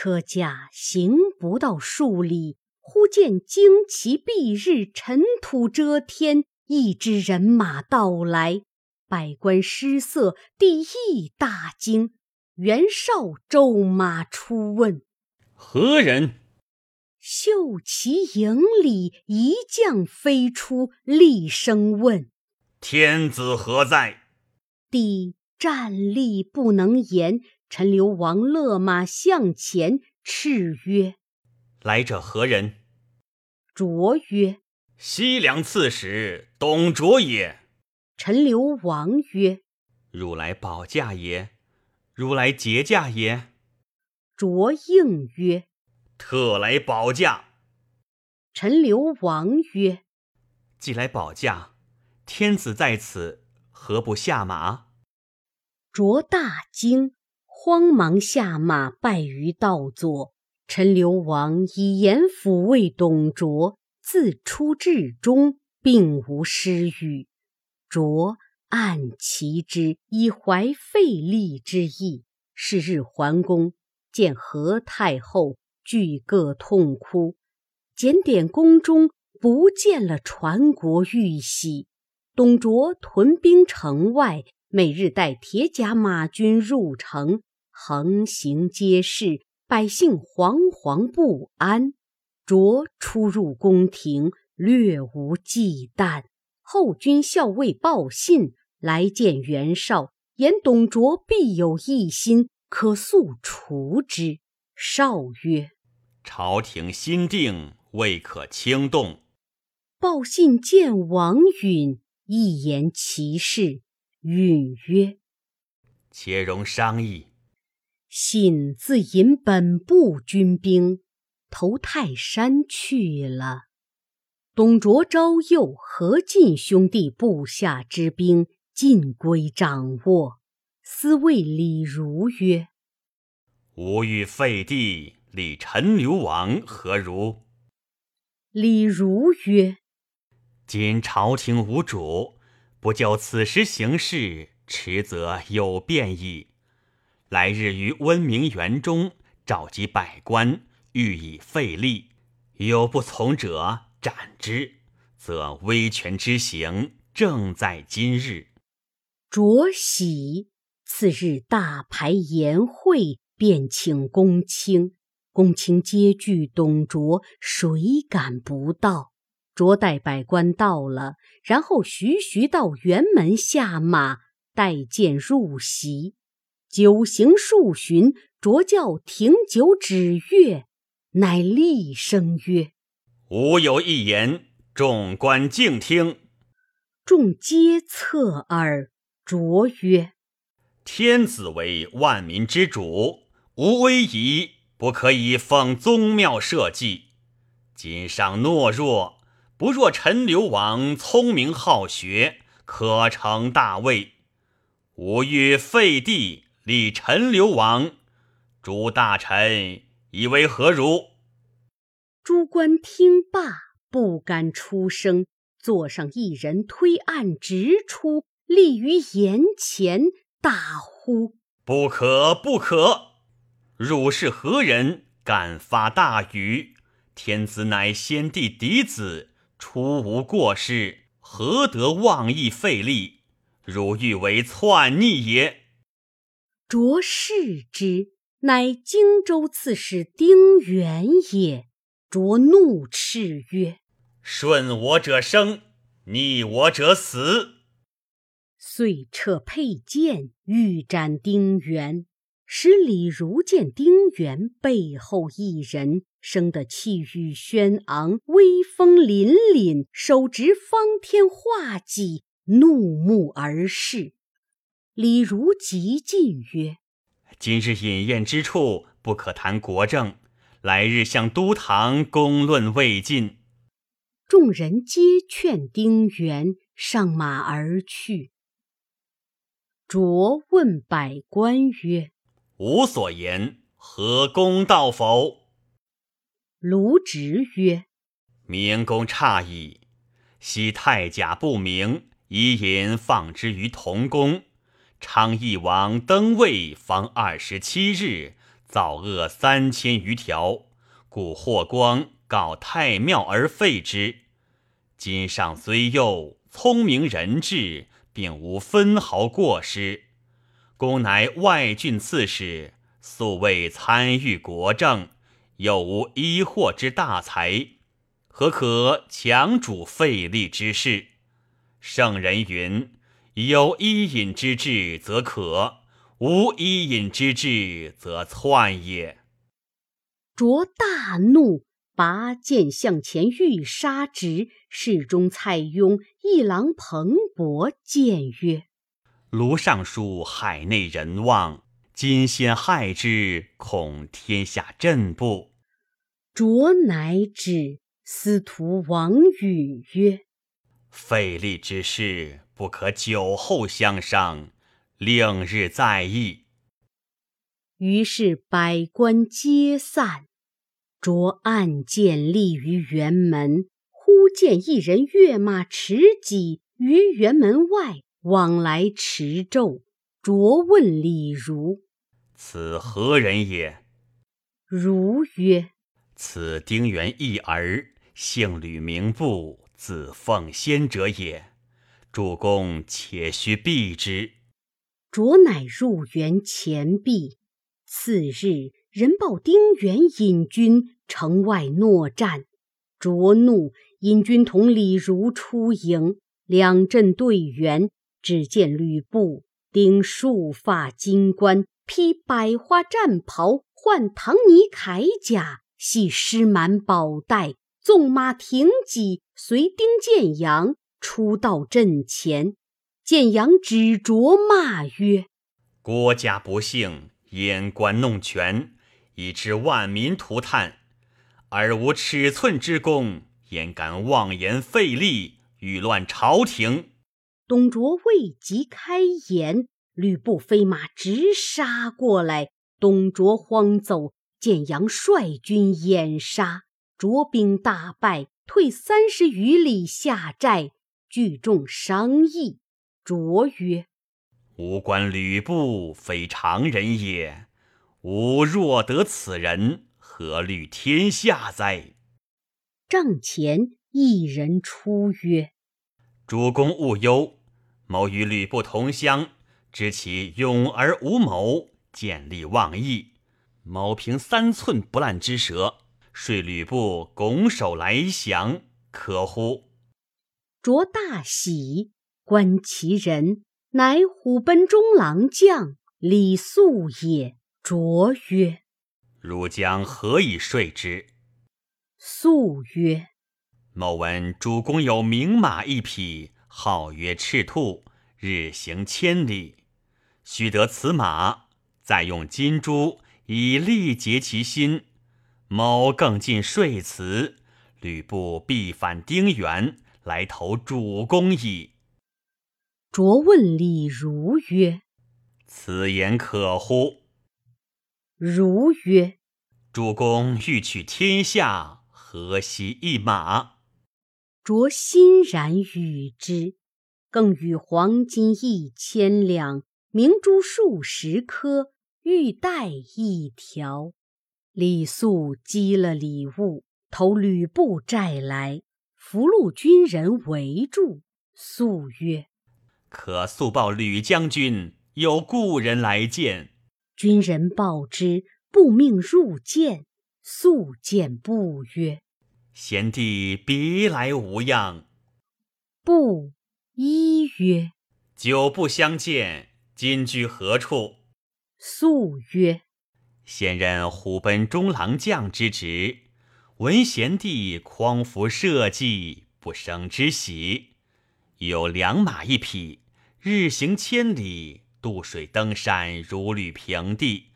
车驾行不到数里，忽见旌旗蔽日，尘土遮天，一支人马到来。百官失色，帝亦大惊。袁绍骤马出问：“何人？”秀旗营里一将飞出，厉声问：“天子何在？”帝站立不能言。陈留王勒马向前，叱曰：“来者何人？”卓曰：“西凉刺史董卓也。”陈留王曰：“汝来保驾也？汝来劫驾也？”卓应曰：“特来保驾。”陈留王曰：“既来保驾，天子在此，何不下马？”卓大惊。慌忙下马拜于道左。陈留王以严抚慰董卓，自出至终，并无失语。卓暗其之，以怀废立之意。是日桓公，见何太后，俱各痛哭。检点宫中，不见了传国玉玺。董卓屯兵城外，每日带铁甲马军入城。横行街市，百姓惶惶不安。卓出入宫廷，略无忌惮。后军校尉报信来见袁绍，言董卓必有异心，可速除之。绍曰：“朝廷心定，未可轻动。”报信见王允，一言其事。允曰：“且容商议。”信自引本部军兵投泰山去了。董卓招诱何进兄弟部下之兵尽归掌握。司谓李儒曰：“吾欲废帝，立陈留王，何如？”李儒曰：“今朝廷无主，不就此时行事，迟则有变矣。”来日于温明园中召集百官，欲以废立。有不从者，斩之。则威权之行，正在今日。卓喜。次日大排筵会，便请公卿。公卿皆惧董卓，谁敢不到？卓带百官到了，然后徐徐到辕门下马，待见入席。酒行数巡，卓教停酒止乐，乃厉声曰：“吾有一言，众官静听。”众皆侧耳。卓曰：“天子为万民之主，无威仪，不可以奉宗庙社稷。今上懦弱，不若陈留王聪明好学，可成大位。吾欲废帝。”立陈留王，诸大臣以为何如？诸官听罢，不敢出声。坐上一人推案直出，立于眼前，大呼：“不可，不可！汝是何人，敢发大语？天子乃先帝嫡子，出无过失，何得妄议废立？汝欲为篡逆也！”卓视之，乃荆州刺史丁原也。卓怒斥曰：“顺我者生，逆我者死。”遂撤佩剑，欲斩丁原。使李儒见丁原背后一人，生得气宇轩昂，威风凛凛，手执方天画戟，怒目而视。李儒急进曰：“今日饮宴之处，不可谈国政。来日向都堂公论未尽。”众人皆劝丁原上马而去。卓问百官曰：“吾所言何公道否？”卢植曰：“明公差矣。昔太甲不明，以引放之于同宫。”昌邑王登位方二十七日，造恶三千余条，故霍光告太庙而废之。今上虽幼，聪明仁智，并无分毫过失。公乃外郡刺史，素未参与国政，又无医祸之大才，何可强主废立之事？圣人云：“有伊尹之志，则可；无伊尹之志，则篡也。”卓大怒，拔剑向前欲杀之。侍中蔡邕、一郎彭伯谏曰：卢尚书海内人望，今先害之，恐天下震怖。卓乃止。司徒王允曰：“废立之事，不可酒后相商，令日再议。”于是百官皆散。卓按剑立于辕门，忽见一人跃马持戟于辕门外。往来驰骤，卓问李儒：“此何人也？”如曰：“此丁原一儿，姓吕，名布，字奉先者也。主公且须避之。”卓乃入园前避。次日，人报丁原引军城外搦战，卓怒，引军同李儒出营，两阵对圆。只见吕布顶束发金冠，披百花战袍，换唐尼铠甲，系狮蛮宝带，纵马挺戟，随丁建阳出到阵前。见杨指卓骂曰：“郭家不幸，阉官弄权，以致万民涂炭，而无尺寸之功，焉敢妄言废立，欲乱朝廷？”董卓未及开言，吕布飞马直杀过来。董卓慌走，见杨率军掩杀，卓兵大败，退三十余里下寨。聚众商议，卓曰：“吾观吕布非常人也，吾若得此人，何虑天下哉？”帐前一人出曰：“主公勿忧。”某与吕布同乡，知其勇而无谋，见利忘义。某凭三寸不烂之舌，说吕布拱手来降，可乎？卓大喜，观其人，乃虎贲中郎将李肃也。卓曰：“汝将何以说之？”肃曰：“某闻主公有名马一匹。”号曰赤兔，日行千里。须得此马，再用金珠以力竭其心。某更尽说辞，吕布必反丁原，来投主公矣。卓问李儒曰：“此言可乎？”如曰：“主公欲取天下，何惜一马？”卓欣然与之，更与黄金一千两，明珠数十颗，玉带一条。李肃积了礼物，投吕布寨来，俘虏军人围住。素曰：“可速报吕将军，有故人来见。”军人报之，不命入见。素见布曰。贤弟别来无恙？布一曰：“久不相见，今居何处？”素曰：“现任虎贲中郎将之职，闻贤弟匡扶社稷，不胜之喜。有良马一匹，日行千里，渡水登山，如履平地，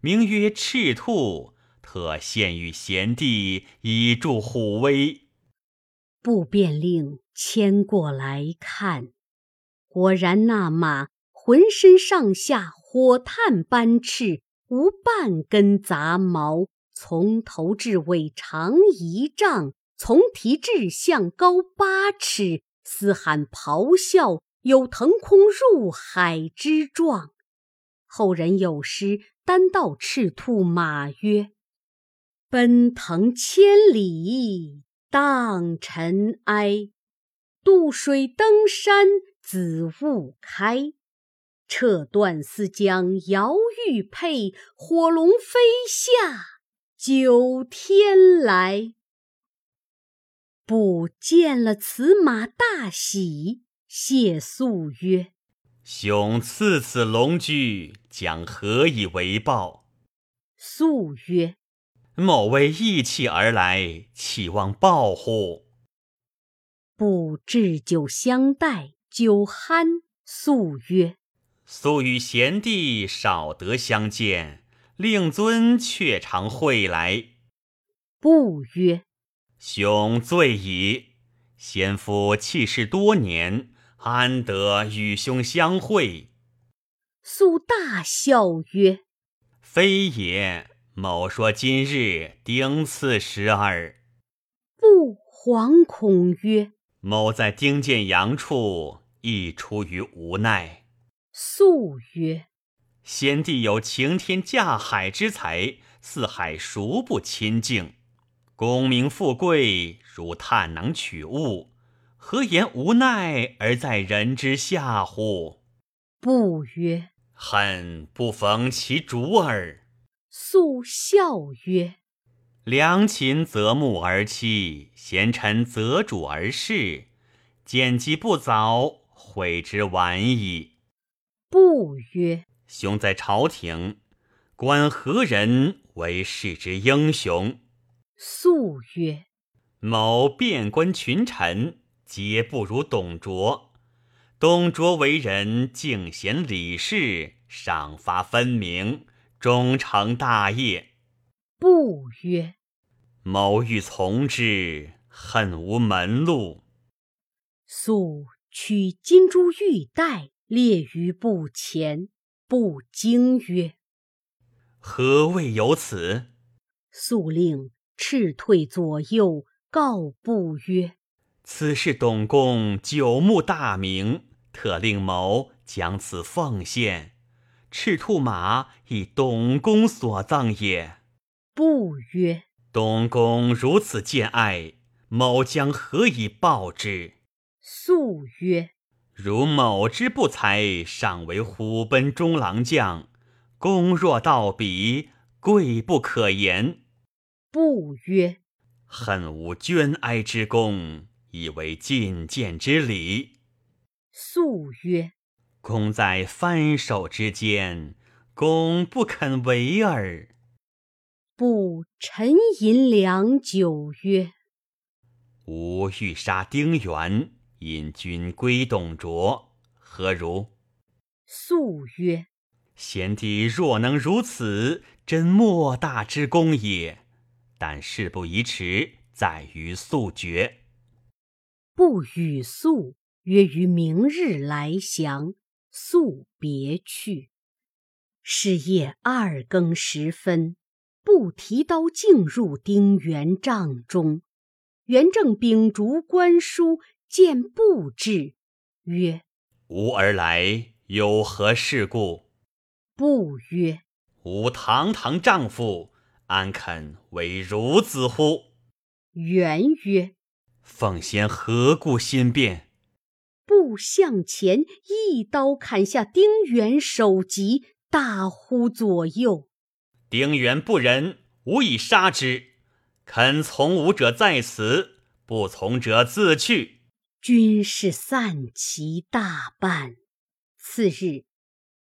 名曰赤兔。”特献与贤弟，以助虎威。不便令牵过来看。果然那马浑身上下火炭般赤，无半根杂毛，从头至尾长一丈，从蹄至项高八尺，嘶喊咆哮，有腾空入海之状。后人有诗。单道赤兔马曰：“奔腾千里荡尘埃，渡水登山子午开。撤断丝将摇玉佩，火龙飞下九天来。”不见了此马大喜，谢素曰：“兄赐此龙驹，将何以为报？”素曰：“某为义气而来，岂望报乎？”不置酒相待，酒酣。素曰：“素与贤弟少得相见，令尊却常会来。”不曰。兄醉矣，先夫弃世多年，安得与兄相会？素大笑曰：“非也，某说今日丁巳时耳。”不惶恐曰：“某在丁见阳处，亦出于无奈。”素曰：“先帝有擎天架海之才，四海孰不亲敬？”功名富贵如探囊取物，何言无奈而在人之下乎？不曰：“恨不逢其主耳。”素笑曰：“良禽择木而栖，贤臣择主而事。见机不早，悔之晚矣。”不曰：“兄在朝廷，观何人为世之英雄？”素曰：“某遍观群臣，皆不如董卓。董卓为人敬贤礼士，赏罚分明，终成大业。”不曰：“某欲从之，恨无门路。”素取金珠玉带，列于布前。不惊曰：“何谓有此？”素令。斥退左右，告不曰：“此事董公久慕大名，特令某将此奉献。赤兔马亦董公所葬也。”不曰：“董公如此见爱，某将何以报之？”素曰：“如某之不才，尚为虎贲中郎将，功若到彼，贵不可言。”不曰：“恨无捐哀之功，以为进谏之礼。”素曰：“公在翻手之间，公不肯为耳。”不沉吟良久，曰：“吾欲杀丁原，引君归董卓，何如？”素曰：“贤弟若能如此，真莫大之功也。”但事不宜迟，在于速决。不与速约于明日来降，速别去。是夜二更时分，不提刀径入丁原帐中。元正秉烛观书，见不至，曰：“吾而来有何事故？”不曰：“吾堂堂丈夫。”安肯为孺子乎？元曰：“奉先何故心变？”步向前，一刀砍下丁原首级，大呼左右：“丁原不仁，吾以杀之。肯从吾者在此，不从者自去。”军士散其大半。次日，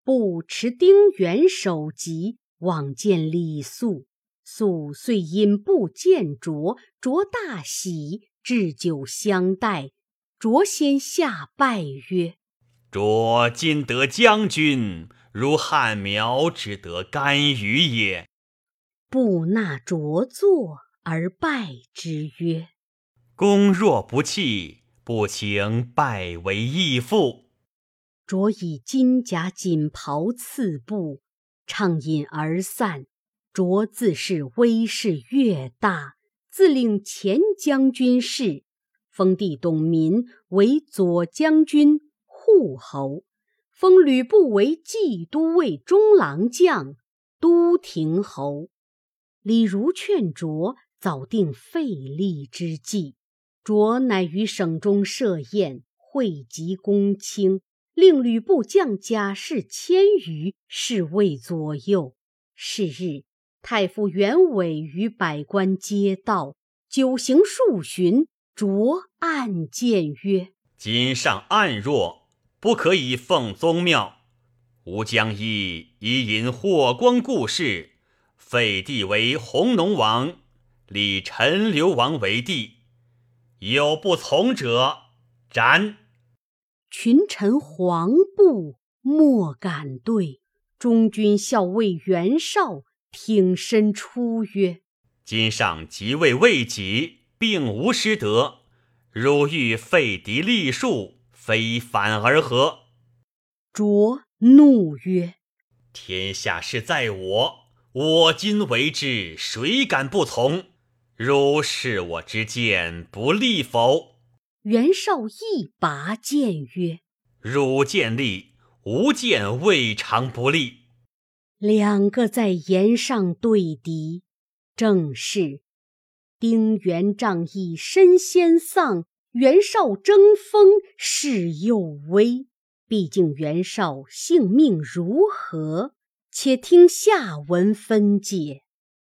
不持丁原首级往见李肃。肃遂引步见卓，卓大喜，置酒相待。卓先下拜曰：“卓今得将军，如汉苗之得甘雨也。”不纳卓坐而拜之曰：“公若不弃，不请拜为义父。”卓以金甲锦袍赐布，畅饮而散。卓自是威势越大，自令前将军事，封弟董民为左将军、护侯，封吕布为冀都尉中郎将，都亭侯。李儒劝卓早定废立之计，卓乃于省中设宴，汇集公卿，令吕布将甲士千余，侍卫左右。是日，太傅袁伟与百官皆到，酒行数巡。卓暗见曰：“今上暗弱，不可以奉宗庙。吾将以以引霍光故事。”废帝为弘农王，立陈留王为帝。有不从者，斩。群臣惶怖，莫敢对。中军校尉袁绍挺身出曰：“今上即位未几，并无失德。汝欲废嫡立庶，非反而何？”卓怒曰：“天下事在我。”我今为之，谁敢不从？如是我之剑，不利否？袁绍一拔剑曰：“汝见利，吾见未尝不利。”两个在岩上对敌。正是丁原仗义，身先丧；袁绍争锋，势又危。毕竟袁绍性命如何？且听下文分解。